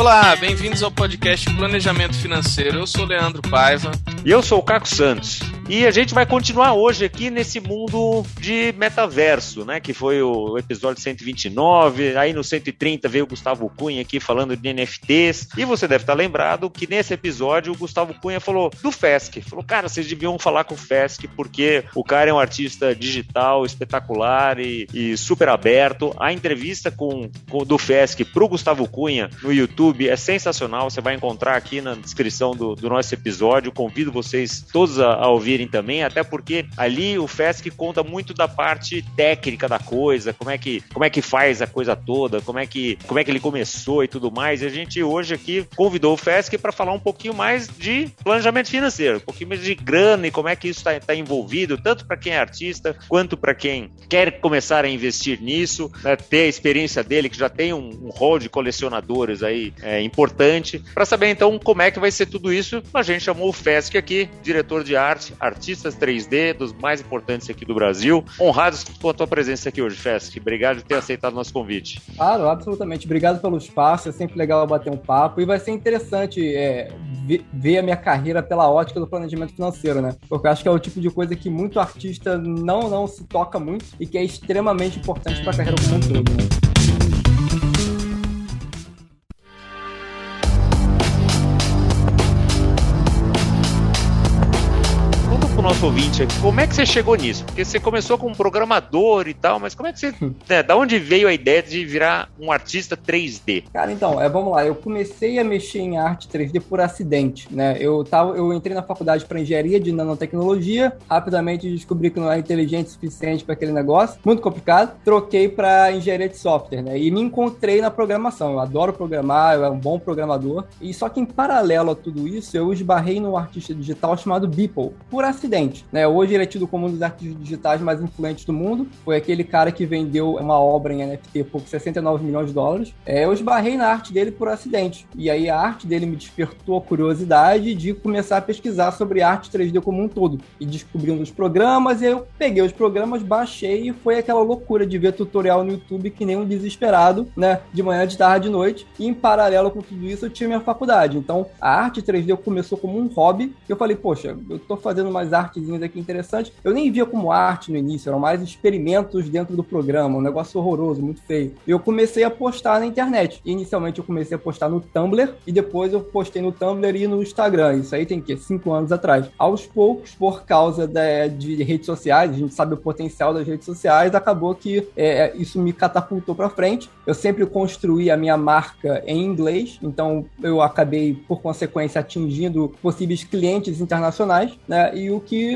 Olá, bem-vindos ao podcast Planejamento Financeiro. Eu sou Leandro Paiva. E eu sou o Caco Santos. E a gente vai continuar hoje aqui nesse mundo de metaverso, né? Que foi o episódio 129. Aí no 130 veio o Gustavo Cunha aqui falando de NFTs. E você deve estar lembrado que nesse episódio o Gustavo Cunha falou do FESC. Falou, cara, vocês deviam falar com o FESC porque o cara é um artista digital espetacular e, e super aberto. A entrevista com, com do FESC pro Gustavo Cunha no YouTube é sensacional. Você vai encontrar aqui na descrição do, do nosso episódio. Convido vocês todos a, a ouvir ouvirem também, até porque ali o FESC conta muito da parte técnica da coisa, como é que, como é que faz a coisa toda, como é que, como é que ele começou e tudo mais. E a gente hoje aqui convidou o FESC para falar um pouquinho mais de planejamento financeiro, um pouquinho mais de grana e como é que isso está tá envolvido, tanto para quem é artista quanto para quem quer começar a investir nisso, né, ter a experiência dele, que já tem um, um rol de colecionadores aí é, importante. Para saber então como é que vai ser tudo isso, a gente chamou o FESC aqui, diretor de arte, artistas 3D, dos mais importantes aqui do Brasil. Honrados com a tua presença aqui hoje, Fesc. Obrigado por ter aceitado o nosso convite. Claro, absolutamente. Obrigado pelo espaço. É sempre legal bater um papo e vai ser interessante é, ver a minha carreira pela ótica do planejamento financeiro, né? Porque eu acho que é o tipo de coisa que muito artista não, não se toca muito e que é extremamente importante para a carreira como um todo, né? Nosso ouvinte aqui, como é que você chegou nisso? Porque você começou como programador e tal, mas como é que você. Né, da onde veio a ideia de virar um artista 3D? Cara, então, é, vamos lá. Eu comecei a mexer em arte 3D por acidente, né? Eu, tava, eu entrei na faculdade para engenharia de nanotecnologia, rapidamente descobri que não era inteligente o suficiente para aquele negócio, muito complicado. Troquei para engenharia de software, né? E me encontrei na programação. Eu adoro programar, eu era um bom programador. E só que em paralelo a tudo isso, eu esbarrei num artista digital chamado Beeple, por acidente né? Hoje ele é tido como um dos artistas digitais mais influentes do mundo. Foi aquele cara que vendeu uma obra em NFT por 69 milhões de dólares. É, eu esbarrei na arte dele por acidente. E aí a arte dele me despertou a curiosidade de começar a pesquisar sobre arte 3D como um todo. E descobri um dos programas, e eu peguei os programas, baixei e foi aquela loucura de ver tutorial no YouTube que nem um desesperado, né? De manhã, de tarde, de noite. E em paralelo com tudo isso, eu tinha minha faculdade. Então a arte 3D começou como um hobby. Eu falei, poxa, eu tô fazendo mais arte artezinhas aqui interessantes. Eu nem via como arte no início, eram mais experimentos dentro do programa, um negócio horroroso, muito feio. Eu comecei a postar na internet. Inicialmente eu comecei a postar no Tumblr e depois eu postei no Tumblr e no Instagram. Isso aí tem que cinco anos atrás. Aos poucos, por causa da, de redes sociais, a gente sabe o potencial das redes sociais, acabou que é, é isso me catapultou para frente. Eu sempre construí a minha marca em inglês, então eu acabei por consequência atingindo possíveis clientes internacionais, né? E o que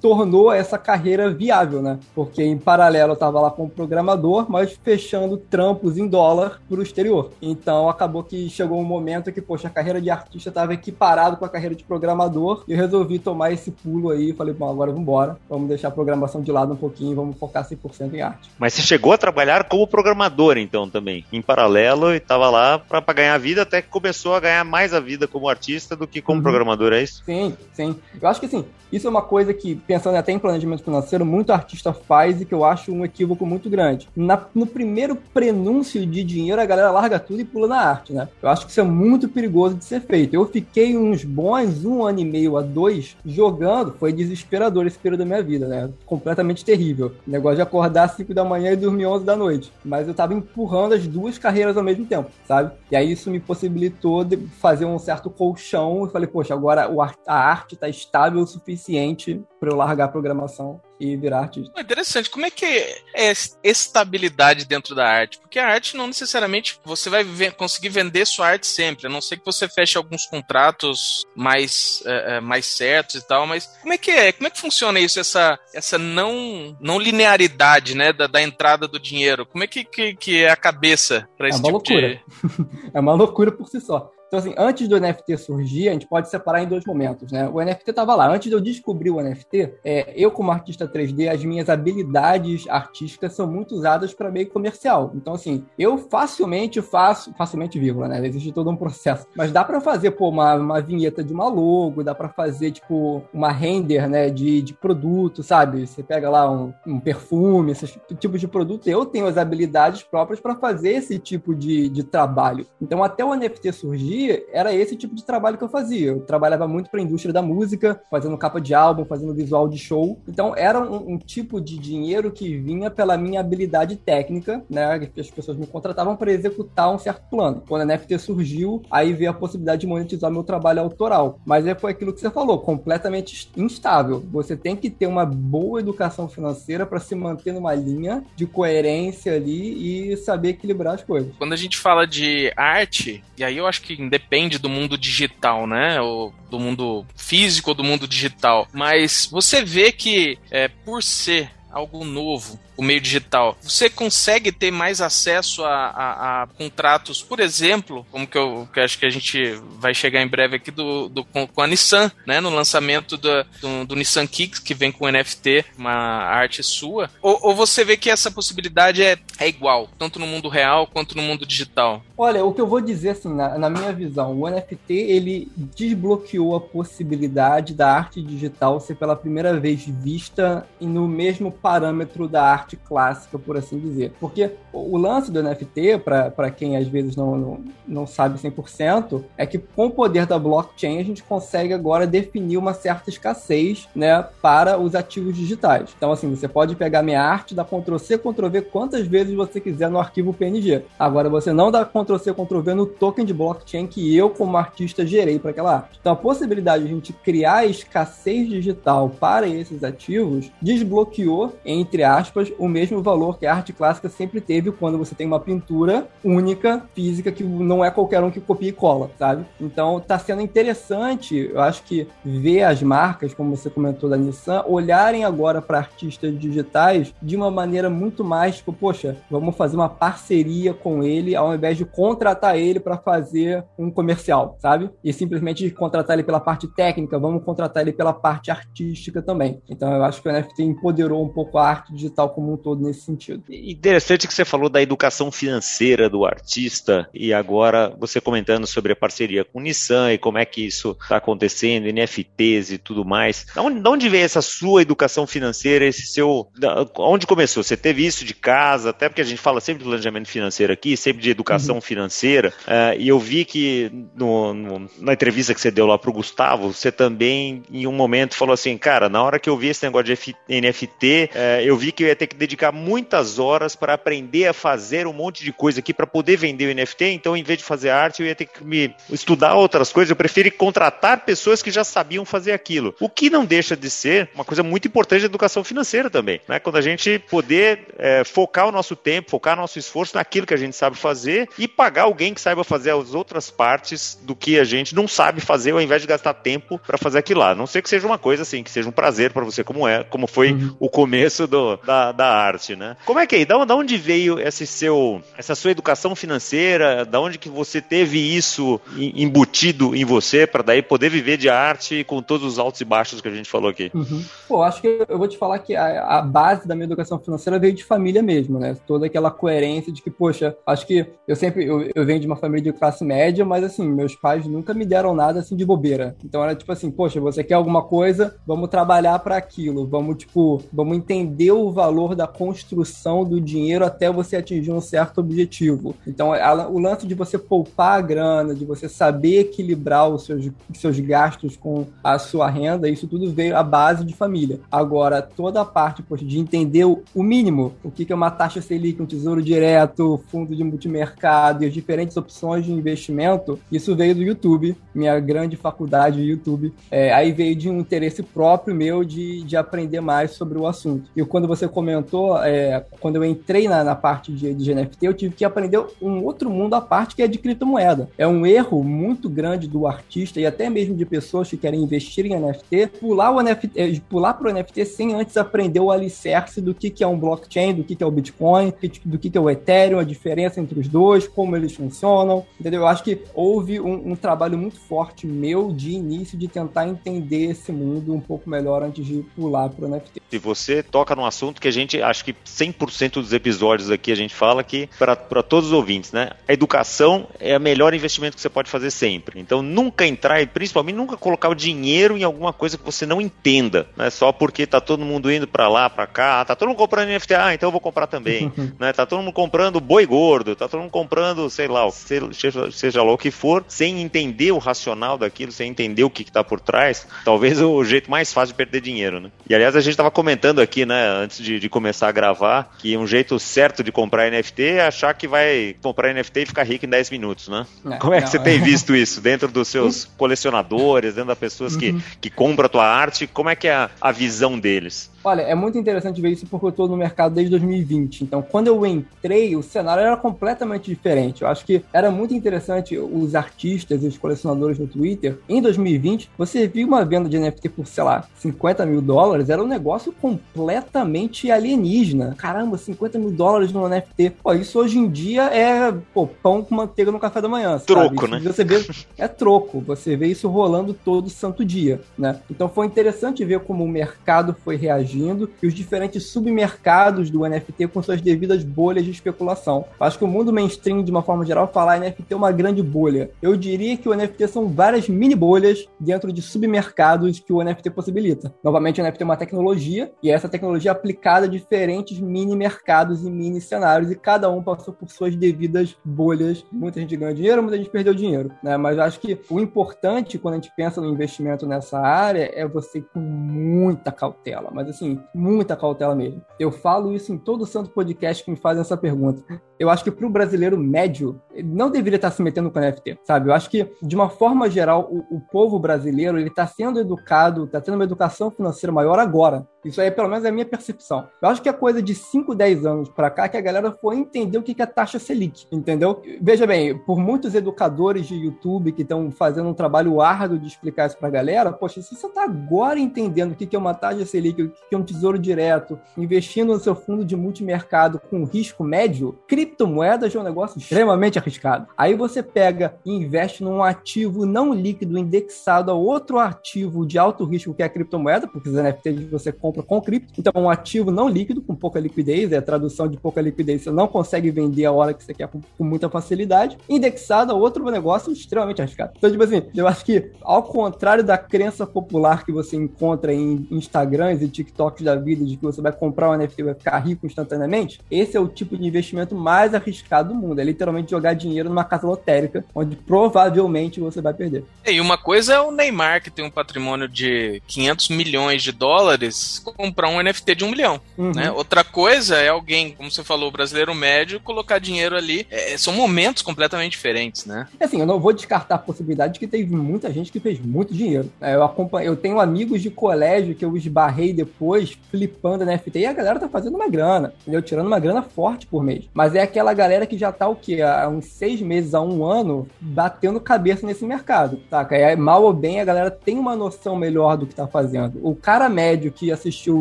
tornou essa carreira viável, né? Porque em paralelo eu estava lá como programador, mas fechando trampos em dólar para o exterior. Então acabou que chegou um momento que, poxa, a carreira de artista estava equiparado com a carreira de programador e eu resolvi tomar esse pulo aí. Falei, bom, agora vamos embora, vamos deixar a programação de lado um pouquinho, vamos focar 100% em arte. Mas você chegou a trabalhar como programador, então, também, em paralelo, e estava lá para ganhar vida, até que começou a ganhar mais a vida como artista do que como uhum. programador, é isso? Sim, sim. Eu acho que sim. Isso é uma coisa que, pensando até em planejamento financeiro, muito artista faz e que eu acho um equívoco muito grande. Na, no primeiro prenúncio de dinheiro, a galera larga tudo e pula na arte, né? Eu acho que isso é muito perigoso de ser feito. Eu fiquei uns bons um ano e meio a dois jogando, foi desesperador esse período da minha vida, né? Completamente terrível. O negócio de acordar às 5 da manhã e dormir 11 da noite. Mas eu tava empurrando as duas carreiras ao mesmo tempo, sabe? E aí isso me possibilitou fazer um certo colchão e falei, poxa, agora a arte tá estável o suficiente para eu largar a programação e virar artista. Interessante. Como é que é estabilidade dentro da arte? Porque a arte não necessariamente você vai conseguir vender sua arte sempre, a não ser que você feche alguns contratos mais, é, é, mais certos e tal, mas como é que é? Como é que funciona isso, essa, essa não, não linearidade né, da, da entrada do dinheiro? Como é que, que, que é a cabeça para esse é uma tipo loucura. de... é uma loucura por si só. Então, assim, antes do NFT surgir, a gente pode separar em dois momentos, né? O NFT estava lá. Antes de eu descobrir o NFT, é, eu, como artista 3D, as minhas habilidades artísticas são muito usadas para meio comercial. Então, assim, eu facilmente faço, facilmente vírgula, né? Existe todo um processo. Mas dá para fazer, pô, uma, uma vinheta de uma logo, dá para fazer, tipo, uma render, né, de, de produto, sabe? Você pega lá um, um perfume, esses tipos de produto. Eu tenho as habilidades próprias para fazer esse tipo de, de trabalho. Então, até o NFT surgir, era esse tipo de trabalho que eu fazia. Eu trabalhava muito para a indústria da música, fazendo capa de álbum, fazendo visual de show. Então, era um, um tipo de dinheiro que vinha pela minha habilidade técnica, né? As pessoas me contratavam para executar um certo plano. Quando a NFT surgiu, aí veio a possibilidade de monetizar meu trabalho autoral. Mas é foi aquilo que você falou, completamente instável. Você tem que ter uma boa educação financeira para se manter numa linha de coerência ali e saber equilibrar as coisas. Quando a gente fala de arte, e aí eu acho que independe do mundo digital, né? Ou do mundo físico ou do mundo digital. Mas você vê que, é, por ser algo novo, o meio digital, você consegue ter mais acesso a, a, a contratos, por exemplo, como que eu, que eu, acho que a gente vai chegar em breve aqui do, do com, com, a Nissan, né, no lançamento do, do, do, Nissan Kicks, que vem com NFT, uma arte sua, ou, ou você vê que essa possibilidade é, é igual, tanto no mundo real quanto no mundo digital? Olha, o que eu vou dizer assim, na, na minha visão, o NFT ele desbloqueou a possibilidade da arte digital ser pela primeira vez vista no mesmo parâmetro da arte arte clássica, por assim dizer. Porque o lance do NFT, para quem às vezes não, não, não sabe 100%, é que com o poder da blockchain a gente consegue agora definir uma certa escassez né, para os ativos digitais. Então, assim, você pode pegar minha arte, dar Ctrl-C, Ctrl-V quantas vezes você quiser no arquivo PNG. Agora, você não dá Ctrl-C, Ctrl-V no token de blockchain que eu, como artista, gerei para aquela arte. Então, a possibilidade de a gente criar escassez digital para esses ativos desbloqueou, entre aspas, o mesmo valor que a arte clássica sempre teve quando você tem uma pintura única, física, que não é qualquer um que copia e cola, sabe? Então tá sendo interessante, eu acho que ver as marcas, como você comentou da Nissan, olharem agora para artistas digitais de uma maneira muito mais, tipo, poxa, vamos fazer uma parceria com ele ao invés de contratar ele para fazer um comercial, sabe? E simplesmente contratar ele pela parte técnica, vamos contratar ele pela parte artística também. Então eu acho que o NFT empoderou um pouco a arte digital como como um todo nesse sentido. Interessante que você falou da educação financeira do artista e agora você comentando sobre a parceria com o Nissan e como é que isso está acontecendo, NFTs e tudo mais. De onde, de onde veio essa sua educação financeira, esse seu. Onde começou? Você teve isso de casa, até porque a gente fala sempre de planejamento financeiro aqui, sempre de educação uhum. financeira, uh, e eu vi que no, no, na entrevista que você deu lá para o Gustavo, você também, em um momento, falou assim: cara, na hora que eu vi esse negócio de F, NFT, uh, eu vi que eu ia ter que dedicar muitas horas para aprender a fazer um monte de coisa aqui para poder vender o NFT. Então, em vez de fazer arte, eu ia ter que me estudar outras coisas. Eu prefiro contratar pessoas que já sabiam fazer aquilo. O que não deixa de ser uma coisa muito importante da educação financeira também. Né? Quando a gente poder é, focar o nosso tempo, focar o nosso esforço naquilo que a gente sabe fazer e pagar alguém que saiba fazer as outras partes do que a gente não sabe fazer, ao invés de gastar tempo para fazer aquilo lá. Não sei que seja uma coisa assim, que seja um prazer para você, como é, como foi uhum. o começo do, da, da arte, né? Como é que é? Da, da onde veio esse seu, essa sua educação financeira? Da onde que você teve isso embutido em você para daí poder viver de arte com todos os altos e baixos que a gente falou aqui? Uhum. Pô, acho que eu vou te falar que a, a, base da minha educação financeira veio de família mesmo, né? Toda aquela coerência de que, poxa, acho que eu sempre eu, eu venho de uma família de classe média, mas assim, meus pais nunca me deram nada assim de bobeira. Então era tipo assim, poxa, você quer alguma coisa, vamos trabalhar para aquilo, vamos tipo, vamos entender o valor da construção do dinheiro até você atingir um certo objetivo. Então, a, o lance de você poupar a grana, de você saber equilibrar os seus, seus gastos com a sua renda, isso tudo veio à base de família. Agora, toda a parte poxa, de entender o, mínimo, o que, é uma taxa Selic, um tesouro direto, fundo de multimercado e as diferentes opções de investimento, isso veio do YouTube, minha grande faculdade YouTube. É, aí veio de um interesse próprio meu de, de aprender mais sobre o assunto. E quando você comentou comentou, é, quando eu entrei na, na parte de, de NFT, eu tive que aprender um outro mundo à parte que é de criptomoeda. É um erro muito grande do artista e até mesmo de pessoas que querem investir em NFT, pular o NFT, é, pular para o NFT sem antes aprender o alicerce do que, que é um blockchain, do que, que é o Bitcoin, do que, que é o Ethereum, a diferença entre os dois, como eles funcionam, entendeu? Eu acho que houve um, um trabalho muito forte meu de início de tentar entender esse mundo um pouco melhor antes de pular para o NFT. Se você toca num assunto que a gente, acho que 100% dos episódios aqui a gente fala que, para todos os ouvintes, né? A educação é o melhor investimento que você pode fazer sempre. Então, nunca entrar e principalmente nunca colocar o dinheiro em alguma coisa que você não entenda, né? Só porque tá todo mundo indo para lá, para cá, tá todo mundo comprando NFT, ah, então eu vou comprar também, né? Tá todo mundo comprando boi gordo, tá todo mundo comprando, sei lá, seja, seja lá o que for, sem entender o racional daquilo, sem entender o que, que tá por trás, talvez o jeito mais fácil de perder dinheiro, né? E aliás, a gente tava comentando aqui, né, antes de, de começar a gravar, que um jeito certo de comprar NFT é achar que vai comprar NFT e ficar rico em 10 minutos, né? Não, é, Como é que não, você é... tem visto isso dentro dos seus colecionadores, dentro das pessoas que, uhum. que compram a tua arte? Como é que é a, a visão deles? Olha, é muito interessante ver isso porque eu estou no mercado desde 2020. Então, quando eu entrei, o cenário era completamente diferente. Eu acho que era muito interessante os artistas e os colecionadores no Twitter. Em 2020, você viu uma venda de NFT por, sei lá, 50 mil dólares, era um negócio completamente alienígena. Caramba, 50 mil dólares no NFT. Pô, isso hoje em dia é pô, pão com manteiga no café da manhã. Troco, né? Você vê, é troco. Você vê isso rolando todo santo dia, né? Então foi interessante ver como o mercado foi reagindo e os diferentes submercados do NFT com suas devidas bolhas de especulação. Acho que o mundo mainstream, de uma forma geral, fala NFT é uma grande bolha. Eu diria que o NFT são várias mini bolhas dentro de submercados que o NFT possibilita. Novamente, o NFT é uma tecnologia e essa tecnologia é aplicada a diferentes mini mercados e mini cenários e cada um passou por suas devidas bolhas. Muita gente ganhou dinheiro, muita gente perdeu dinheiro, né? Mas acho que o importante quando a gente pensa no investimento nessa área é você ir com muita cautela. Mas assim, muita cautela mesmo. Eu falo isso em todo santo podcast que me fazem essa pergunta. Eu acho que para o brasileiro médio, não deveria estar se metendo com NFT, sabe? Eu acho que, de uma forma geral, o, o povo brasileiro ele está sendo educado, está tendo uma educação financeira maior agora. Isso aí, pelo menos, é a minha percepção. Eu acho que é coisa de 5, 10 anos para cá que a galera foi entender o que é taxa Selic, entendeu? Veja bem, por muitos educadores de YouTube que estão fazendo um trabalho árduo de explicar isso para a galera, poxa, se você está agora entendendo o que é uma taxa Selic, o que é um tesouro direto, investindo no seu fundo de multimercado com risco médio, criptomoedas é um negócio extremamente arriscado. Aí você pega e investe num ativo não líquido indexado a outro ativo de alto risco que é a criptomoeda, porque os NFTs você compra com cripto. Então, um ativo não líquido, com pouca liquidez, é a tradução de pouca liquidez, você não consegue vender a hora que você quer com, com muita facilidade. Indexado a outro negócio extremamente arriscado. Então, tipo assim, eu acho que, ao contrário da crença popular que você encontra em Instagrams e TikToks da vida, de que você vai comprar um NFT e vai ficar rico instantaneamente, esse é o tipo de investimento mais arriscado do mundo. É literalmente jogar dinheiro numa casa lotérica, onde provavelmente você vai perder. E uma coisa é o Neymar, que tem um patrimônio de 500 milhões de dólares, comprar um NFT de um milhão. Uhum. Né? Outra coisa é alguém, como você falou, brasileiro médio, colocar dinheiro ali. É, são momentos completamente diferentes, né? É assim, eu não vou descartar a possibilidade de que teve muita gente que fez muito dinheiro. É, eu, acompanho, eu tenho amigos de colégio que eu esbarrei depois, flipando NFT, e a galera tá fazendo uma grana, entendeu? Tirando uma grana forte por mês. Mas é aquela galera que já tá o quê? Há uns seis meses, a um ano, batendo cabeça nesse mercado, tá? É, mal ou bem, a galera tem uma noção melhor do que tá fazendo. O cara médio que assistiu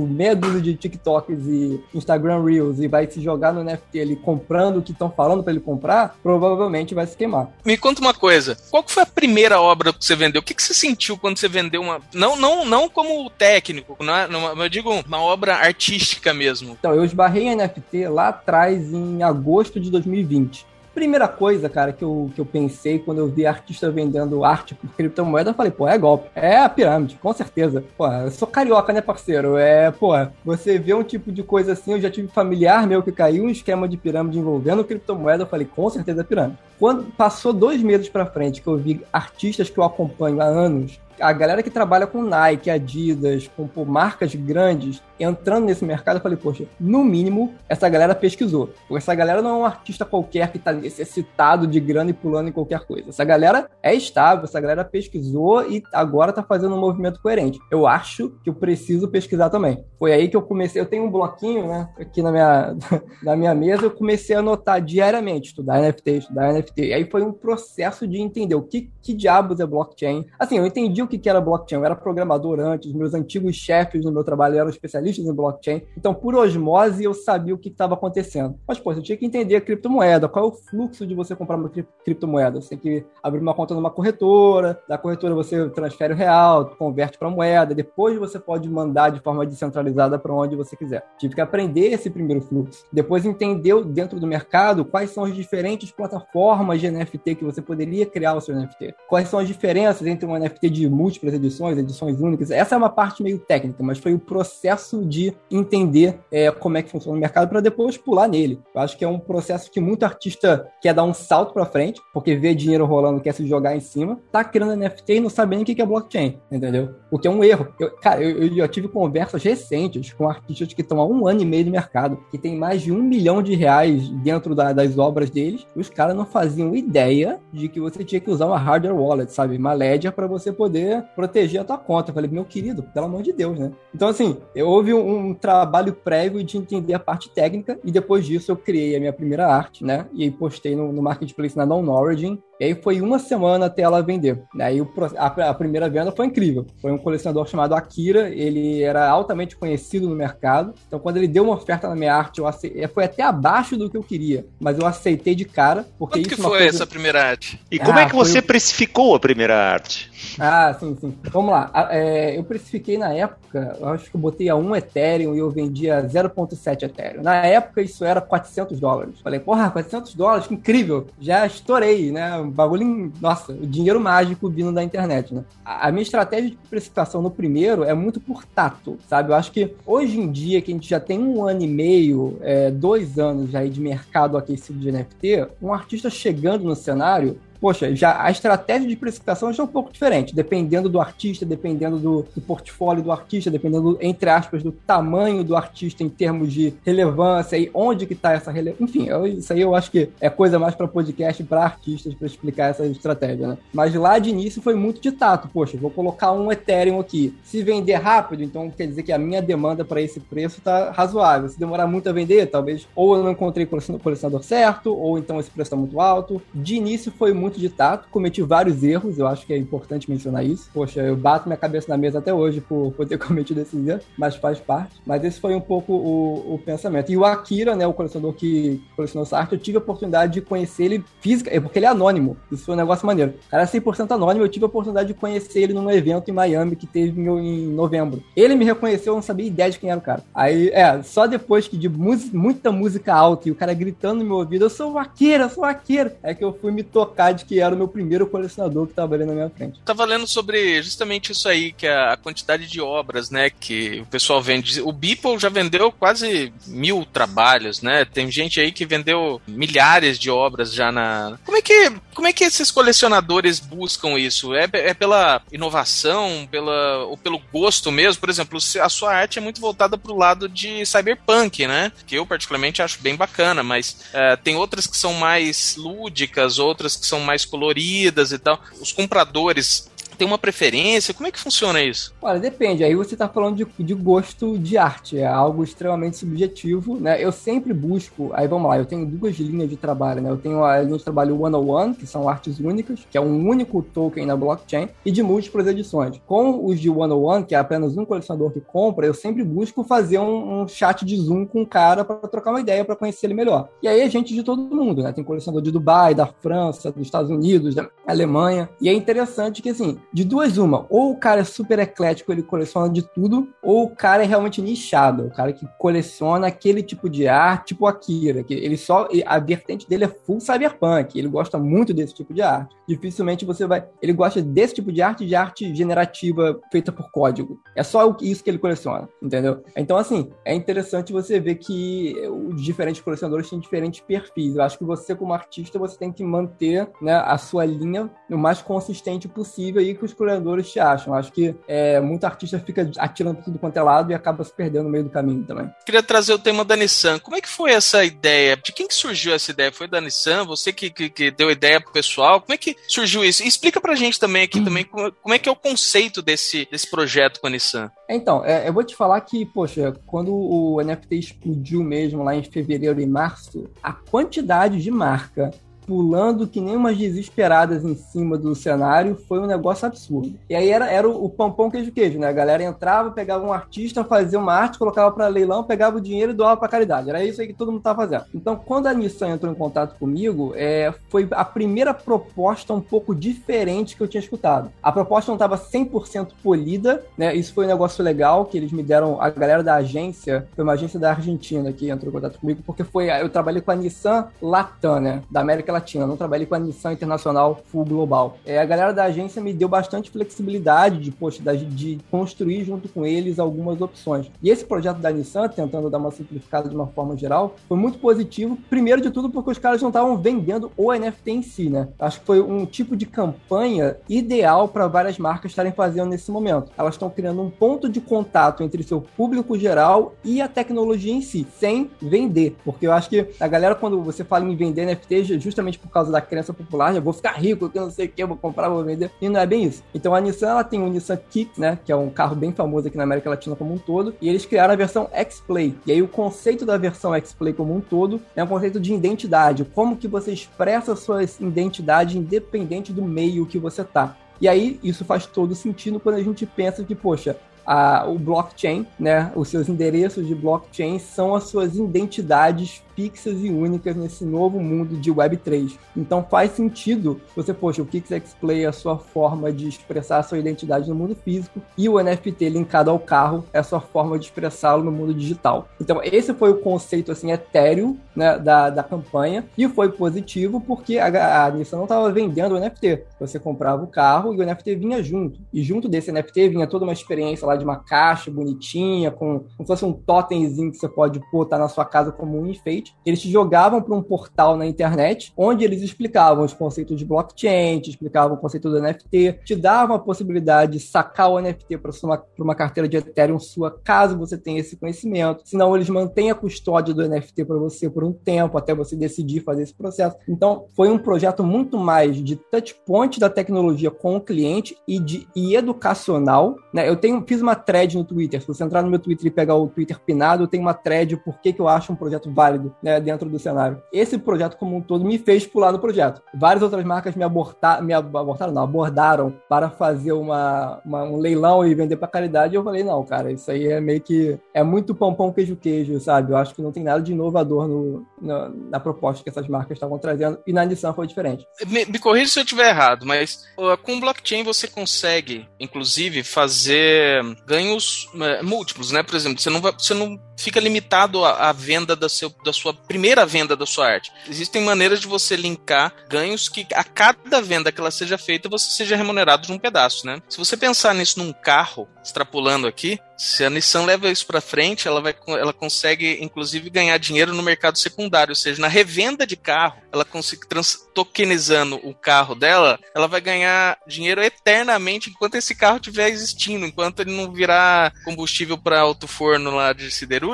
meia dúzia de TikToks e Instagram Reels e vai se jogar no NFT ali comprando o que estão falando para ele comprar, provavelmente vai se queimar. Me conta uma coisa, qual foi a primeira obra que você vendeu? O que, que você sentiu quando você vendeu uma... Não, não, não como técnico, não é, não, eu digo uma obra artística mesmo. Então, eu esbarrei em NFT lá atrás, em agosto de 2020. Primeira coisa, cara, que eu, que eu pensei quando eu vi artista vendendo arte por criptomoeda, eu falei, pô, é golpe. É a pirâmide, com certeza. Pô, eu sou carioca, né, parceiro? É, pô, você vê um tipo de coisa assim, eu já tive familiar meu que caiu um esquema de pirâmide envolvendo criptomoeda, eu falei, com certeza é pirâmide. Quando passou dois meses pra frente que eu vi artistas que eu acompanho há anos a galera que trabalha com Nike, Adidas, com pô, marcas grandes, entrando nesse mercado, eu falei, poxa, no mínimo, essa galera pesquisou. Porque essa galera não é um artista qualquer que está necessitado de grana e pulando em qualquer coisa. Essa galera é estável, essa galera pesquisou e agora está fazendo um movimento coerente. Eu acho que eu preciso pesquisar também. Foi aí que eu comecei, eu tenho um bloquinho, né, aqui na minha, na minha mesa, eu comecei a anotar diariamente, estudar NFT, estudar NFT. E aí foi um processo de entender o que, que diabos é blockchain. Assim, eu entendi o que, era blockchain, eu era programador antes, meus antigos chefes no meu trabalho eram especialistas em blockchain. Então, por osmose, eu sabia o que estava acontecendo. Mas, pô, você tinha que entender a criptomoeda, qual é o fluxo de você comprar uma criptomoeda. Você tem que abrir uma conta numa corretora, da corretora você transfere o real, converte para moeda, depois você pode mandar de forma descentralizada para onde você quiser. Tive que aprender esse primeiro fluxo. Depois entender dentro do mercado quais são as diferentes plataformas de NFT que você poderia criar o seu NFT. Quais são as diferenças entre um NFT de múltiplas edições, edições únicas. Essa é uma parte meio técnica, mas foi o processo de entender é, como é que funciona o mercado para depois pular nele. Eu acho que é um processo que muito artista quer dar um salto para frente, porque vê dinheiro rolando, quer se jogar em cima, tá criando NFT e não sabe nem o que é blockchain, entendeu? O que é um erro. Eu, cara, eu, eu já tive conversas recentes com artistas que estão há um ano e meio no mercado, que tem mais de um milhão de reais dentro da, das obras deles, os caras não faziam ideia de que você tinha que usar uma hardware wallet, sabe? Uma ledger para você poder proteger a tua conta. Eu falei, meu querido, pelo amor de Deus, né? Então, assim, houve um, um, trabalho prévio de entender a parte técnica e depois disso eu criei a minha primeira arte, né? E postei no, no Marketplace na Non Origin e aí foi uma semana até ela vender. Aí a, primeira venda foi incrível. Foi um colecionador chamado Akira, ele era altamente conhecido no mercado. Então quando ele deu uma oferta na minha arte, eu aceitei, foi até abaixo do que eu queria, mas eu aceitei de cara. Porque Quanto que foi coisa... essa primeira arte? E como é ah, é que você o... precificou a primeira arte? Ah, sim, sim. Vamos lá. É, eu precifiquei na época, eu acho que eu botei a 1 Ethereum e eu vendia 0.7 Ethereum. Na época isso era 400 dólares. Falei, porra, 400 dólares, que incrível. Já estourei, né? Bagulho, nossa, dinheiro mágico vindo da internet, né? A, minha estratégia de precificação no primeiro é muito por tato, sabe? Eu acho que hoje em dia, que a gente já tem um ano e meio, é, dois anos aí de mercado aquecido de NFT, um artista chegando no cenário, poxa, já a estratégia de precificação já é um pouco diferente, dependendo do artista, dependendo do, do portfólio do artista, dependendo, entre aspas, do tamanho do artista em termos de relevância e onde que está essa relevância. Enfim, eu, isso aí eu acho que é coisa mais para podcast para artistas para explicar essa estratégia, né? Mas lá de início foi muito de tato. Poxa, vou colocar um Ethereum aqui. Se vender rápido, então quer dizer que a minha demanda para esse preço está razoável. Se demorar muito a vender, talvez ou eu não encontrei o colecionador certo, ou então esse preço está muito alto. De início foi muito muito de tato, cometi vários erros, eu acho que é importante mencionar isso. Poxa, eu bato minha cabeça na mesa até hoje por, por ter cometido esses erros, mas faz parte. Mas esse foi um pouco o, o pensamento. E o Akira, né, o colecionador que colecionou essa arte, eu tive a oportunidade de conhecer ele física, é porque ele é anônimo. Isso foi um negócio maneiro. O cara é 100% anônimo, eu tive a oportunidade de conhecer ele num evento em Miami que teve em novembro. Ele me reconheceu, eu não sabia ideia de quem era o cara. Aí, é, só depois que de muita música alta e o cara gritando no meu ouvido, eu sou o Akira, eu sou o Akira, é que eu fui me tocar de que era o meu primeiro colecionador que estava ali na minha frente. Tava lendo sobre justamente isso aí, que é a quantidade de obras, né, que o pessoal vende. O Beeple já vendeu quase mil trabalhos, né? Tem gente aí que vendeu milhares de obras já na. Como é que, como é que esses colecionadores buscam isso? É, é pela inovação, pela, ou pelo gosto mesmo? Por exemplo, a sua arte é muito voltada para o lado de cyberpunk, né? Que eu particularmente acho bem bacana, mas é, tem outras que são mais lúdicas, outras que são mais coloridas e tal. Os compradores tem uma preferência? Como é que funciona isso? Olha, depende. Aí você está falando de, de gosto de arte. É algo extremamente subjetivo, né? Eu sempre busco... Aí vamos lá, eu tenho duas linhas de trabalho, né? Eu tenho a linha de trabalho one-on-one, que são artes únicas, que é um único token na blockchain, e de múltiplas edições. Com os de one-on-one, que é apenas um colecionador que compra, eu sempre busco fazer um, um chat de Zoom com o cara para trocar uma ideia, para conhecer ele melhor. E aí é gente de todo mundo, né? Tem colecionador de Dubai, da França, dos Estados Unidos, da Alemanha. E é interessante que, assim, de duas uma, ou o cara é super eclético, ele coleciona de tudo, ou o cara é realmente nichado, o cara que coleciona aquele tipo de arte, tipo Akira, que ele só a vertente dele é full cyberpunk, ele gosta muito desse tipo de arte. Dificilmente você vai, ele gosta desse tipo de arte, de arte generativa feita por código. É só isso que ele coleciona, entendeu? Então assim, é interessante você ver que os diferentes colecionadores têm diferentes perfis. Eu acho que você como artista você tem que manter, né, a sua linha o mais consistente possível e que os criadores te acham. Acho que é, muito artista fica atirando tudo quanto é lado e acaba se perdendo no meio do caminho também. Queria trazer o tema da Nissan. Como é que foi essa ideia? De quem que surgiu essa ideia? Foi da Nissan? Você que, que, que deu ideia pro pessoal? Como é que surgiu isso? E explica pra gente também aqui também como, como, é que é o conceito desse, desse projeto com a Nissan. Então, é, eu vou te falar que, poxa, quando o NFT explodiu mesmo lá em fevereiro e março, a quantidade de marca pulando que nem umas desesperadas em cima do cenário, foi um negócio absurdo. E aí era, era o, pão pão queijo queijo, né? A galera entrava, pegava um artista, fazia uma arte, colocava para leilão, pegava o dinheiro e doava para caridade. Era isso aí que todo mundo tava fazendo. Então, quando a Nissan entrou em contato comigo, é, foi a primeira proposta um pouco diferente que eu tinha escutado. A proposta não estava 100% polida, né? Isso foi um negócio legal que eles me deram, a galera da agência, foi uma agência da Argentina que entrou em contato comigo, porque foi, eu trabalhei com a Nissan Latam, né? Da América Latina, não trabalhei com a Nissan Internacional Full Global. É, a galera da agência me deu bastante flexibilidade de, poxa, de, de construir junto com eles algumas opções. E esse projeto da Nissan, tentando dar uma simplificada de uma forma geral, foi muito positivo. Primeiro de tudo, porque os caras não estavam vendendo o NFT em si, né? Acho que foi um tipo de campanha ideal para várias marcas estarem fazendo nesse momento. Elas estão criando um ponto de contato entre seu público geral e a tecnologia em si, sem vender. Porque eu acho que a galera, quando você fala em vender NFT, justamente justamente por causa da crença popular, eu vou ficar rico, que não sei o que, eu vou comprar, vou vender. E não é bem isso. Então a Nissan, ela tem o Nissan Kicks, né, que é um carro bem famoso aqui na América Latina como um todo, e eles criaram a versão X-Play. E aí o conceito da versão X-Play como um todo é um conceito de identidade, como que você expressa a sua identidade independente do meio que você tá. E aí, isso faz todo sentido quando a gente pensa que, poxa, a, o blockchain, né, os seus endereços de blockchain são as suas identidades fixas e únicas nesse novo mundo de Web3. Então faz sentido você, poxa, o KixXplay é a sua forma de expressar a sua identidade no mundo físico e o NFT linkado ao carro é a sua forma de expressá-lo no mundo digital. Então esse foi o conceito assim etéreo né, da, da campanha e foi positivo porque a, a Nissan não estava vendendo o NFT. Você comprava o carro e o NFT vinha junto. E junto desse NFT vinha toda uma experiência lá de uma caixa bonitinha, com como se fosse um totemzinho que você pode botar na sua casa como um enfeite eles te jogavam para um portal na internet, onde eles explicavam os conceitos de blockchain, te explicavam o conceito do NFT, te davam a possibilidade de sacar o NFT para uma, uma carteira de Ethereum sua, caso você tenha esse conhecimento. Senão, eles mantêm a custódia do NFT para você por um tempo, até você decidir fazer esse processo. Então, foi um projeto muito mais de touchpoint da tecnologia com o cliente e de e educacional. Né? Eu tenho, fiz uma thread no Twitter. Se você entrar no meu Twitter e pegar o Twitter pinado, eu tenho uma thread por que, que eu acho um projeto válido né, dentro do cenário. Esse projeto como um todo me fez pular no projeto. Várias outras marcas me, me abortaram, não, abordaram para fazer uma, uma um leilão e vender para caridade. E eu falei, não, cara, isso aí é meio que é muito pão pão queijo queijo, sabe? Eu acho que não tem nada de inovador no, no na proposta que essas marcas estavam trazendo e na Nissan foi diferente. Me, me corrija se eu estiver errado, mas com blockchain você consegue, inclusive, fazer ganhos uh, múltiplos, né? Por exemplo, você não, vai, você não fica limitado à, venda da, seu, da sua primeira venda da sua arte. Existem maneiras de você linkar ganhos que a cada venda que ela seja feita você seja remunerado de um pedaço, né? Se você pensar nisso num carro, extrapolando aqui, se a Nissan leva isso para frente, ela vai, ela consegue inclusive ganhar dinheiro no mercado secundário, ou seja, na revenda de carro, ela consegue trans, tokenizando o carro dela, ela vai ganhar dinheiro eternamente enquanto esse carro estiver existindo, enquanto ele não virar combustível para alto forno lá de siderúrgica.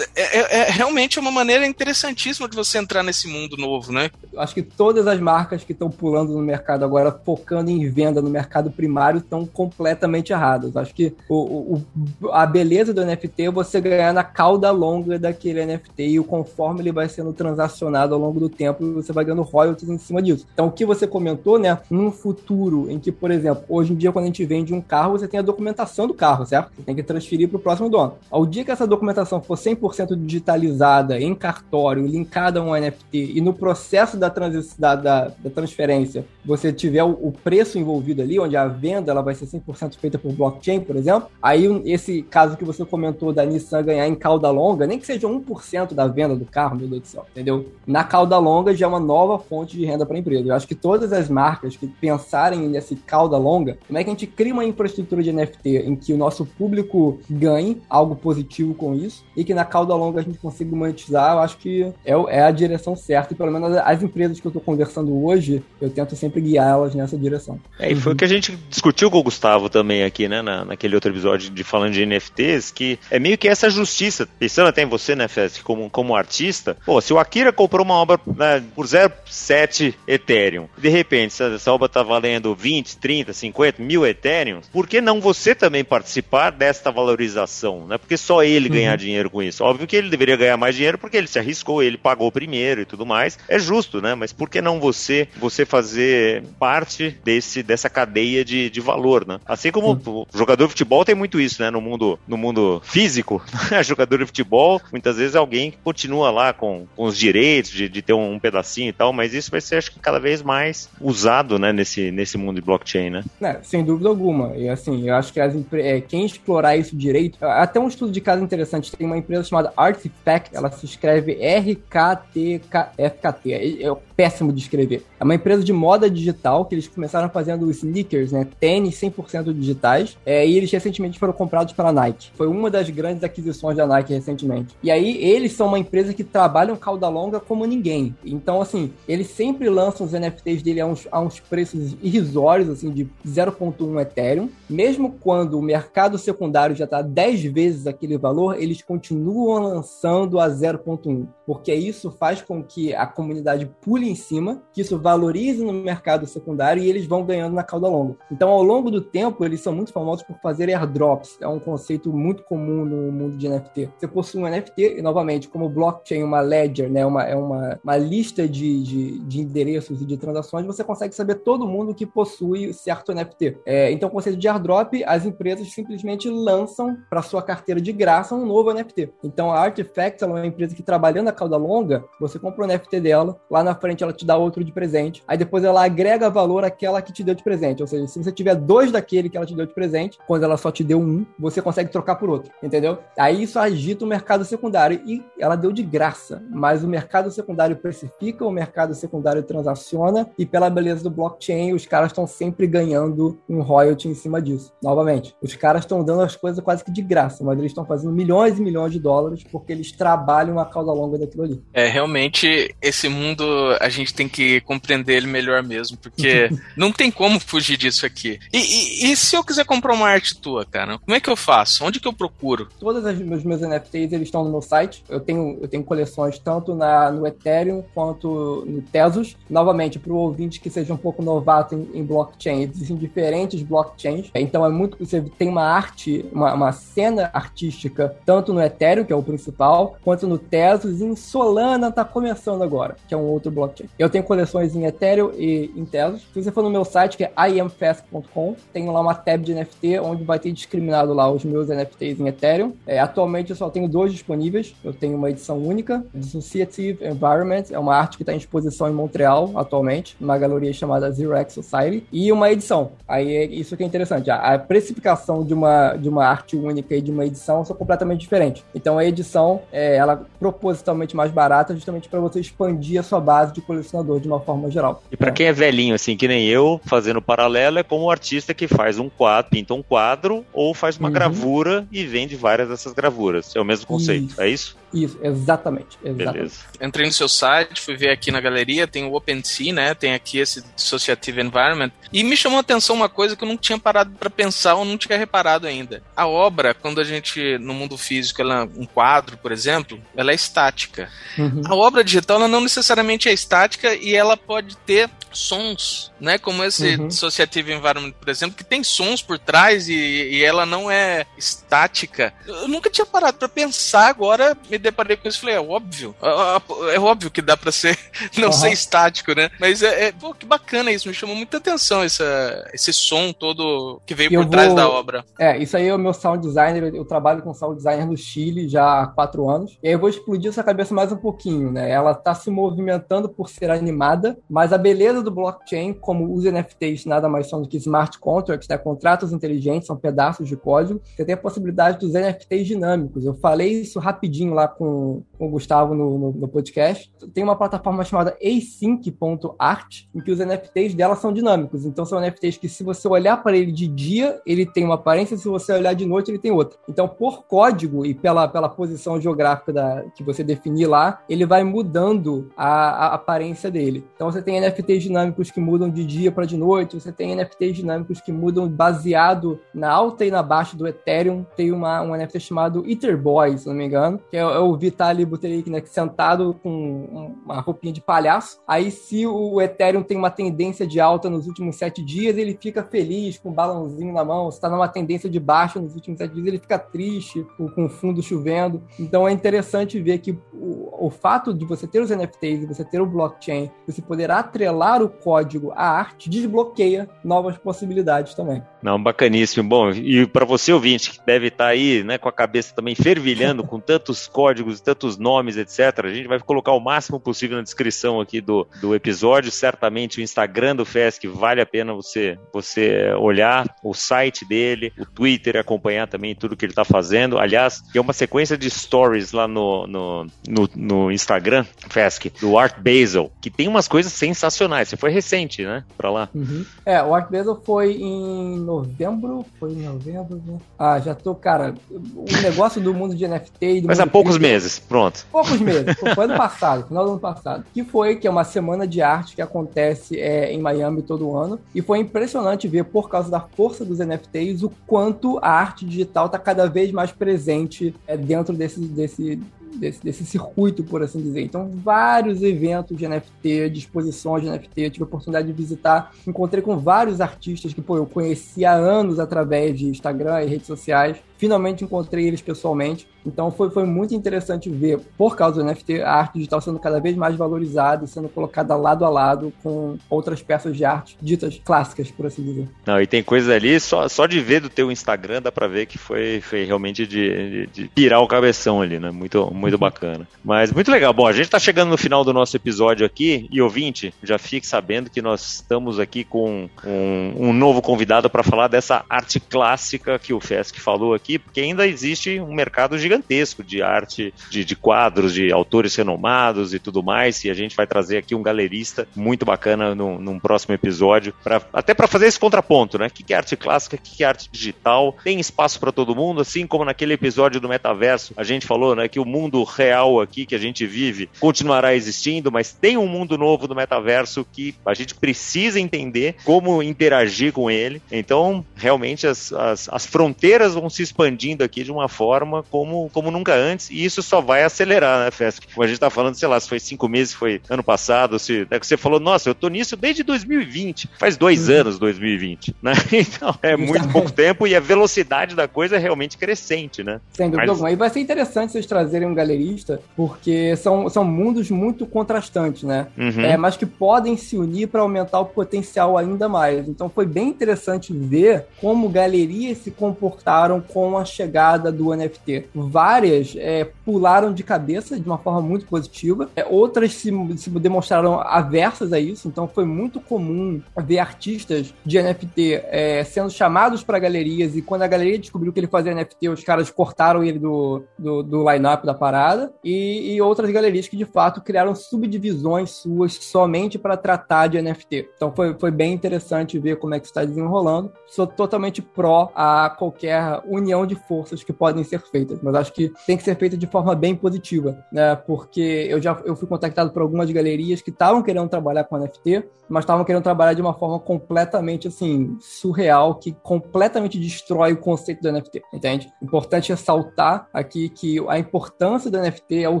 É, é, é realmente uma maneira interessantíssima de você entrar nesse mundo novo, né? Acho que todas as marcas que estão pulando no mercado agora, focando em venda no mercado primário, estão completamente erradas. Acho que o, o a beleza do NFT é você ganhar na cauda longa daquele NFT e o conforme ele vai sendo transacionado ao longo do tempo, você vai ganhando royalties em cima disso. Então, o que você comentou, né? Num futuro em que, por exemplo, hoje em dia, quando a gente vende um carro, você tem a documentação do carro, certo? Você tem que transferir para o próximo dono. Ao dia que essa documentação for 100% digitalizada, em cartório, linkada a um NFT, e no processo da, da, da, da transferência, você tiver o, o, preço envolvido ali, onde a venda ela vai ser 100% feita por blockchain, por exemplo, aí esse caso que você comentou da Nissan ganhar em cauda longa, nem que seja 1% da venda do carro, meu Deus do céu, entendeu? Na cauda longa já é uma nova fonte de renda para a empresa. Eu acho que todas as marcas que pensarem nesse cauda longa, como é que a gente cria uma infraestrutura de NFT em que o nosso público ganhe algo positivo com isso e que na cauda longa a gente consiga monetizar, eu acho que é, é a direção certa. E pelo menos as empresas que eu estou conversando hoje, eu tento sempre guiá-las nessa direção. É, e foi o que a gente discutiu com o Gustavo também aqui, né, na, naquele outro episódio de falando de NFTs, que é meio que essa justiça, pensando até em você, né, Fest, como, como artista, pô, se o Akira comprou uma obra né, por 0,7 Ethereum, de repente essa, essa obra tá valendo 20, 30, 50 mil Ethereum, por que não você também participar desta valorização, né? Porque só ele uhum. Ganhar dinheiro com isso. Óbvio que ele deveria ganhar mais dinheiro porque ele se arriscou, ele pagou primeiro e tudo mais. É justo, né? Mas por que não você você fazer parte desse dessa cadeia de, de valor, né? Assim como o jogador de futebol tem muito isso, né? No mundo no mundo físico, jogador de futebol muitas vezes é alguém que continua lá com, com os direitos de, de ter um, um pedacinho e tal, mas isso vai ser acho que cada vez mais usado, né? Nesse nesse mundo de blockchain, né? É, sem dúvida alguma. E assim, eu acho que as, é, quem explorar isso direito, até um estudo de caso interessante, tem uma empresa chamada Artifact, ela se escreve R-K-T-F-K-T. É, é péssimo de escrever. É uma empresa de moda digital que eles começaram fazendo sneakers, né? Tênis 100% digitais. É, e eles recentemente foram comprados pela Nike. Foi uma das grandes aquisições da Nike recentemente. E aí, eles são uma empresa que trabalham cauda longa como ninguém. Então, assim, eles sempre lançam os NFTs dele a uns, a uns preços irrisórios, assim, de 0.1 Ethereum. Mesmo quando o mercado secundário já está 10 vezes aquele valor, eles continuam lançando a 0.1. Porque isso faz com que a comunidade pule em cima, que isso valorize no mercado secundário e eles vão ganhando na cauda longa. Então, ao longo do tempo, eles são muito famosos por fazer airdrops. É um conceito muito comum no mundo de NFT. Você possui um NFT, e novamente, como blockchain, uma ledger, né, uma, é uma, uma lista de, de, de endereços e de transações, você consegue saber todo mundo que possui certo NFT. É, então, o conceito de airdrop, as empresas simplesmente lançam para sua carteira de graça um novo NFT. Então, a Artifact é uma empresa que trabalhando a cauda longa, você compra o NFT dela, lá na frente ela te dá outro de presente, aí depois ela agrega valor àquela que te deu de presente. Ou seja, se você tiver dois daquele que ela te deu de presente, quando ela só te deu um, você consegue trocar por outro, entendeu? Aí isso agita o mercado secundário e ela deu de graça, mas o mercado secundário precifica, o mercado secundário transaciona e pela beleza do blockchain, os caras estão sempre ganhando um royalty em cima disso. Novamente, os caras estão dando as coisas quase que de graça, mas eles estão fazendo milhões e milhões de dólares porque eles trabalham a cauda longa daquilo ali. É, realmente, esse mundo a gente tem que compreender ele melhor mesmo, porque não tem como fugir disso aqui. E, e, e, se eu quiser comprar uma arte tua, cara, como é que eu faço? Onde que eu procuro? Todos os meus, meus NFTs eles estão no meu site. Eu tenho, eu tenho coleções tanto na, no Ethereum quanto no Tesos. Novamente, para o ouvinte que seja um pouco novato em, em, blockchain, existem diferentes blockchains. Então é muito. Você tem uma arte, uma, uma cena artística, tanto no Ethereum, que é o principal, quanto no Tesos. E em Solana tá começando agora, que é um outro blockchain. Eu tenho coleções em Ethereum e em Tesos. Se você for no meu site, que é iamfast.com, tem lá uma tab de NFT onde vai ter discriminado lá os meus NFTs em Ethereum. É, atualmente eu só tenho dois disponíveis. Eu tenho uma edição única, Dissociative Environment, é uma arte que está em exposição em Montreal atualmente, numa galeria chamada Zero X Society, e uma edição. Aí é isso que é interessante. A, a precificação de uma, de uma arte única e de uma edição são completamente diferentes. Então a edição, é, ela propositalmente mais barata, justamente para você expandir a sua base de colecionador de uma forma geral. E para quem é velhinho, assim, que nem eu, fazendo paralelo, é como o artista que faz um quadro, pinta um quadro ou faz uma uhum. gravura e vende várias dessas gravuras. É o mesmo conceito, isso. é isso? Isso, exatamente. exatamente. Beleza. Entrei no seu site, fui ver aqui na galeria, tem o OpenSea, né? Tem aqui esse Associative Environment. E me chamou a atenção uma coisa que eu não tinha parado para pensar ou não tinha reparado ainda. A obra, quando a gente, no mundo físico, ela, um quadro, por exemplo, ela é estática. Uhum. A obra digital, ela não necessariamente é estática e ela pode ter sons, né? Como esse uhum. Associative Environment, por exemplo, que tem sons por trás e, e ela não é estática. Eu nunca tinha parado para pensar agora, me deparei com isso e falei, é óbvio. É, é óbvio que dá pra ser, não uhum. ser estático, né? Mas é, é, pô, que bacana isso, me chamou muita atenção essa, esse som todo que veio por vou... trás da obra. É, isso aí é o meu sound designer, eu trabalho com sound designer no Chile já há quatro anos. E aí eu vou explodir essa cabeça mais um pouquinho, né? Ela tá se movimentando por ser animada, mas a beleza do blockchain, como os NFTs nada mais são do que smart contracts, né? Contratos inteligentes, são pedaços de código. Você tem a possibilidade dos NFTs dinâmicos. Eu falei isso rapidinho lá com, o Gustavo no, no, no podcast. Tem uma plataforma chamada async.art, em que os NFTs dela são dinâmicos. Então são NFTs que se você olhar para ele de dia, ele tem uma aparência, se você olhar de noite, ele tem outra. Então, por código, e pela, pela posição geográfica da, que você definir lá, ele vai mudando a, a aparência dele. Então você tem NFTs dinâmicos que mudam de dia para de noite, você tem NFTs dinâmicos que mudam baseado na alta e na baixa do Ethereum. Tem uma, um NFT chamado Ether Boy, se não me engano, que é, é o Vitaly Buterin, né, sentado com uma roupinha de palhaço. Aí se o Ethereum tem uma tendência de alta nos últimos sete dias, ele fica feliz com um balãozinho na mão. Se está numa tendência de baixa nos últimos sete dias, ele fica triste com o fundo chovendo. Então é interessante ver que o, o fato de você ter os NFTs e você ter o blockchain, você poder atrelar o código à arte, desbloqueia novas possibilidades também. Não, bacaníssimo. Bom, e para você ouvinte que deve estar tá aí, né, com a cabeça também fervilhando com tantos códigos, tantos nomes, etc. A gente vai colocar o máximo possível na descrição aqui do, do episódio. Certamente o Instagram do Fesc vale a pena você você olhar o site dele, o Twitter, acompanhar também tudo que ele está fazendo. Aliás, tem uma sequência de stories lá no, no, no, no Instagram, Fesc, do Art Basel, que tem umas coisas sensacionais. Você foi recente, né, para lá? Uhum. É, o Art Basel foi em novembro, foi em novembro, né? Ah, já tô, cara, o negócio do mundo de NFT... Mas há poucos meses, pronto. Poucos meses, foi ano passado, final do ano passado. Que foi, que é uma semana de arte que acontece é, em Miami todo ano, e foi impressionante ver, por causa da força dos NFTs, o quanto a arte digital está cada vez mais presente é, dentro desse, desse, desse, desse circuito, por assim dizer. Então, vários eventos de NFT, de exposições de NFT, eu tive a oportunidade de visitar. Encontrei com vários artistas que pô, eu conheci há anos através de Instagram e redes sociais finalmente encontrei eles pessoalmente. Então foi, foi muito interessante ver, por causa do NFT, a arte digital sendo cada vez mais valorizada e sendo colocada lado a lado com outras peças de arte ditas clássicas, por assim dizer. Não, e tem coisas ali, só, só de ver do teu Instagram dá pra ver que foi, foi realmente de, de, de pirar o cabeção ali, né? Muito, muito uhum. bacana. Mas muito legal. Bom, a gente tá chegando no final do nosso episódio aqui e ouvinte, já fique sabendo que nós estamos aqui com um, um novo convidado para falar dessa arte clássica que o Fesc falou aqui aqui, porque ainda existe um mercado gigantesco de arte, de, de quadros, de autores renomados e tudo mais, e a gente vai trazer aqui um galerista muito bacana no, num próximo episódio, pra, até para fazer esse contraponto, né? O que é arte clássica, o que é arte digital, tem espaço para todo mundo, assim como naquele episódio do metaverso, a gente falou, né, que o mundo real aqui que a gente vive continuará existindo, mas tem um mundo novo do metaverso que a gente precisa entender como interagir com ele. Então, realmente, as, as, as fronteiras vão se expandir expandindo aqui de uma forma como, como nunca antes, e isso só vai acelerar, né, Fesc? Como a gente tá falando, sei lá, se foi cinco meses, foi ano passado, se é que você falou, nossa, eu tô nisso desde 2020, faz dois uhum. anos 2020, né? Então, é muito pouco tempo e a velocidade da coisa é realmente crescente, né? Sem dúvida alguma. E vai ser interessante vocês trazerem um galerista, porque são, são mundos muito contrastantes, né? Uhum. É, mas que podem se unir para aumentar o potencial ainda mais. Então foi bem interessante ver como galerias se comportaram com com a chegada do NFT. Várias é, pularam de cabeça de uma forma muito positiva, é, outras se, se demonstraram aversas a isso, então foi muito comum ver artistas de NFT é, sendo chamados para galerias e quando a galeria descobriu que ele fazia NFT, os caras cortaram ele do, do, do line-up da parada e, e outras galerias que de fato criaram subdivisões suas somente para tratar de NFT. Então foi, foi bem interessante ver como é que está desenrolando. Sou totalmente pró a qualquer união união de forças que podem ser feitas, mas acho que tem que ser feita de forma bem positiva, né? Porque eu já eu fui contactado por algumas galerias que estavam querendo trabalhar com NFT, mas estavam querendo trabalhar de uma forma completamente assim surreal, que completamente destrói o conceito do NFT, entende? Importante ressaltar aqui que a importância do NFT é o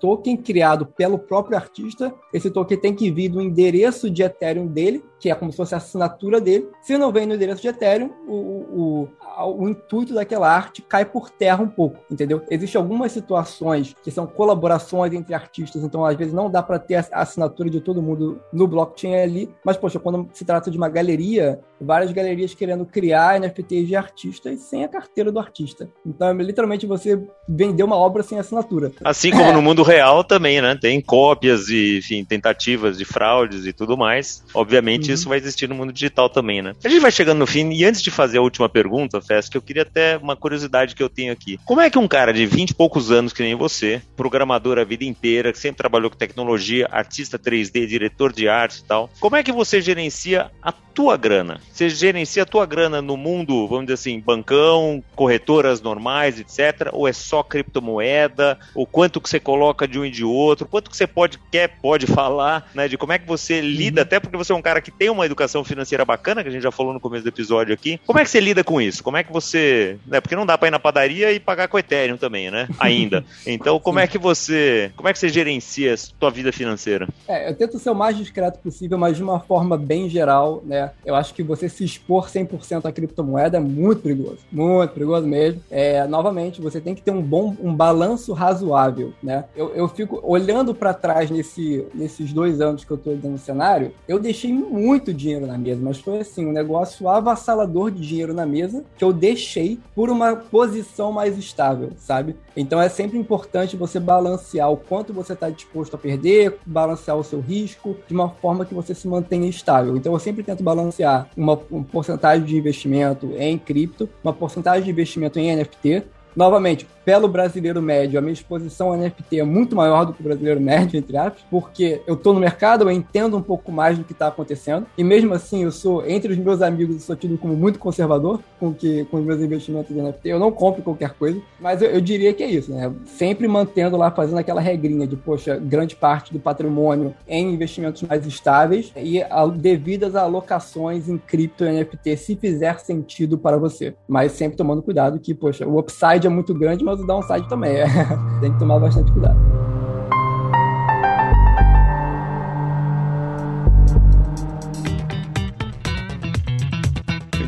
token criado pelo próprio artista. Esse token tem que vir do endereço de Ethereum dele, que é como se fosse a assinatura dele. Se não vem no endereço de Ethereum, o, o, o, o intuito daquela arte cai por terra um pouco, entendeu? Existem algumas situações que são colaborações entre artistas, então às vezes não dá para ter a assinatura de todo mundo no blockchain ali, mas poxa, quando se trata de uma galeria, várias galerias querendo criar NFTs de artistas sem a carteira do artista. Então é literalmente você vender uma obra sem assinatura. Assim como no mundo real também, né? Tem cópias e, enfim, tentativas de fraudes e tudo mais. Obviamente uhum. isso vai existir no mundo digital também, né? A gente vai chegando no fim, e antes de fazer a última pergunta, Fest, eu queria até uma curiosidade que eu tenho aqui. Como é que um cara de 20 e poucos anos, que nem você, programador a vida inteira, que sempre trabalhou com tecnologia, artista 3D, diretor de arte e tal, como é que você gerencia a tua grana? Você gerencia a tua grana no mundo, vamos dizer assim, bancão, corretoras normais, etc? Ou é só criptomoeda? O quanto que você coloca de um e de outro? Quanto que você pode, quer, pode falar, né? De como é que você lida, uhum. até porque você é um cara que tem uma educação financeira bacana, que a gente já falou no começo do episódio aqui. Como é que você lida com isso? Como é que você. Né? Porque não dá pra ir na padaria e pagar com Ethereum também, né? Ainda. Então, como é que você. Como é que você gerencia a sua vida financeira? É, eu tento ser o mais discreto possível, mas de uma forma bem geral, né? Eu acho que você se expor 100% à criptomoeda é muito perigoso. Muito perigoso mesmo. É, novamente, você tem que ter um bom um balanço razoável, né? Eu, eu fico olhando para trás nesse, nesses dois anos que eu tô no cenário, eu deixei muito dinheiro na mesa, mas foi assim, um negócio avassalador de dinheiro na mesa que eu deixei por uma posição mais estável, sabe? Então é sempre importante você balancear o quanto você está disposto a perder, balancear o seu risco de uma forma que você se mantenha estável. Então eu sempre tento balancear uma porcentagem de investimento em cripto, uma porcentagem de investimento em NFT, Novamente, pelo brasileiro médio, a minha exposição ao NFT é muito maior do que o brasileiro médio, entre aspas, porque eu estou no mercado, eu entendo um pouco mais do que está acontecendo, e mesmo assim eu sou, entre os meus amigos, eu sou tido como muito conservador com, que, com os meus investimentos em NFT, eu não compro qualquer coisa, mas eu, eu diria que é isso, né? Sempre mantendo lá, fazendo aquela regrinha de, poxa, grande parte do patrimônio em investimentos mais estáveis e a, devidas a alocações em cripto e NFT, se fizer sentido para você. Mas sempre tomando cuidado que, poxa, o upside é muito grande, mas o downside também. É. Tem que tomar bastante cuidado.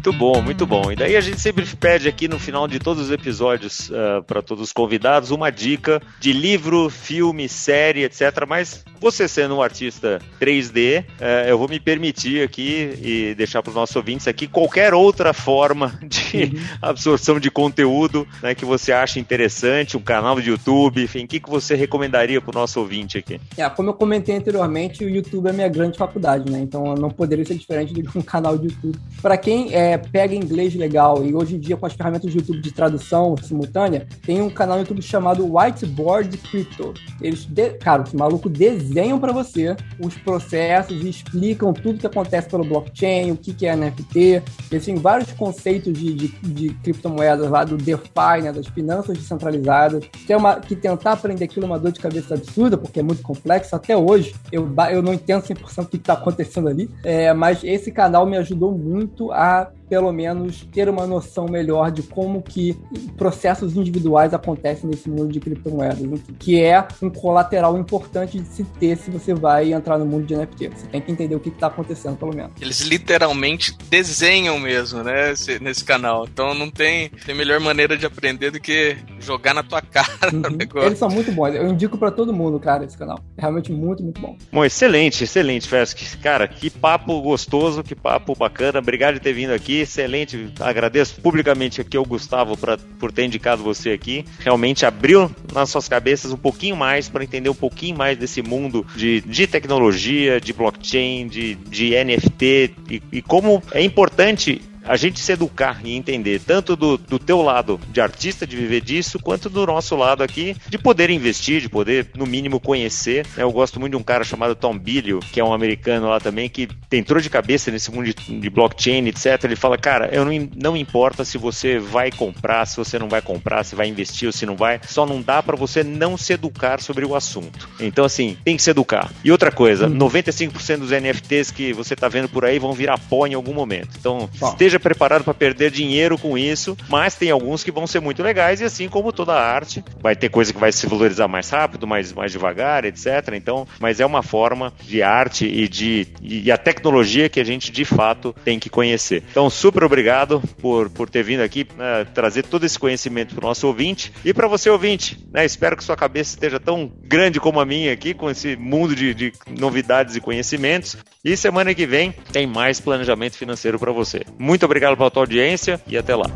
Muito bom, muito bom. E daí a gente sempre pede aqui no final de todos os episódios uh, para todos os convidados uma dica de livro, filme, série, etc. Mas você sendo um artista 3D, uh, eh, eu vou me permitir aqui e deixar para os nossos ouvintes aqui qualquer outra forma de uhum. absorção de conteúdo né, que você acha interessante, um canal de YouTube, enfim, o que, que você recomendaria para o nosso ouvinte aqui? É, como eu comentei anteriormente, o YouTube é minha grande faculdade, né? Então não poderia ser diferente de um canal de YouTube. Para quem é, pega inglês legal e hoje em dia com as ferramentas de YouTube de tradução simultânea, tem um canal no YouTube chamado Whiteboard Crypto. Eles, de... cara, os malucos desenham para você os processos e explicam tudo que acontece pelo blockchain, o que, que é NFT. Eles têm vários conceitos de, de, de criptomoedas lá do DeFi, né, das finanças descentralizadas. É uma, que tentar aprender aquilo é uma dor de cabeça absurda, porque é muito complexo. Até hoje, eu, eu não entendo 100% o que está acontecendo ali, é, mas esse canal me ajudou muito a pelo menos ter uma noção melhor de como que processos individuais acontecem nesse mundo de criptomoedas, que é um colateral importante de se ter se você vai entrar no mundo de NFT. Você tem que entender o que está acontecendo, pelo menos. Eles literalmente desenham mesmo, né, nesse canal. Então não tem, tem melhor maneira de aprender do que jogar na tua cara uhum. o negócio. Eles são muito bons. Eu indico para todo mundo, cara, esse canal. É realmente muito, muito bom. Bom, excelente, excelente, Fesk. Cara, que papo gostoso, que papo bacana. Obrigado de ter vindo aqui excelente. Agradeço publicamente aqui ao Gustavo pra, por ter indicado você aqui. Realmente abriu nas suas cabeças um pouquinho mais para entender um pouquinho mais desse mundo de, de tecnologia, de blockchain, de, de NFT e, e como é importante a gente se educar e entender, tanto do, do teu lado de artista, de viver disso, quanto do nosso lado aqui, de poder investir, de poder, no mínimo, conhecer. Eu gosto muito de um cara chamado Tom Billio, que é um americano lá também, que entrou de cabeça nesse mundo de, de blockchain, etc. Ele fala, cara, eu não, não importa se você vai comprar, se você não vai comprar, se vai investir ou se não vai, só não dá para você não se educar sobre o assunto. Então, assim, tem que se educar. E outra coisa, hum. 95% dos NFTs que você tá vendo por aí vão virar pó em algum momento. Então, Bom. esteja esteja preparado para perder dinheiro com isso, mas tem alguns que vão ser muito legais e assim como toda arte, vai ter coisa que vai se valorizar mais rápido, mais, mais devagar, etc. Então, mas é uma forma de arte e de e a tecnologia que a gente de fato tem que conhecer. Então, super obrigado por, por ter vindo aqui né, trazer todo esse conhecimento para o nosso ouvinte e para você ouvinte. Né, espero que sua cabeça esteja tão grande como a minha aqui com esse mundo de, de novidades e conhecimentos. E semana que vem tem mais planejamento financeiro para você. Muito obrigado pela tua audiência e até lá.